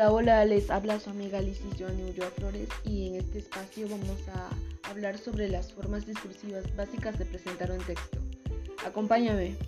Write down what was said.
Hola, hola, les habla su amiga Lisis Joanny Ulloa Flores y en este espacio vamos a hablar sobre las formas discursivas básicas de presentar un texto. Acompáñame.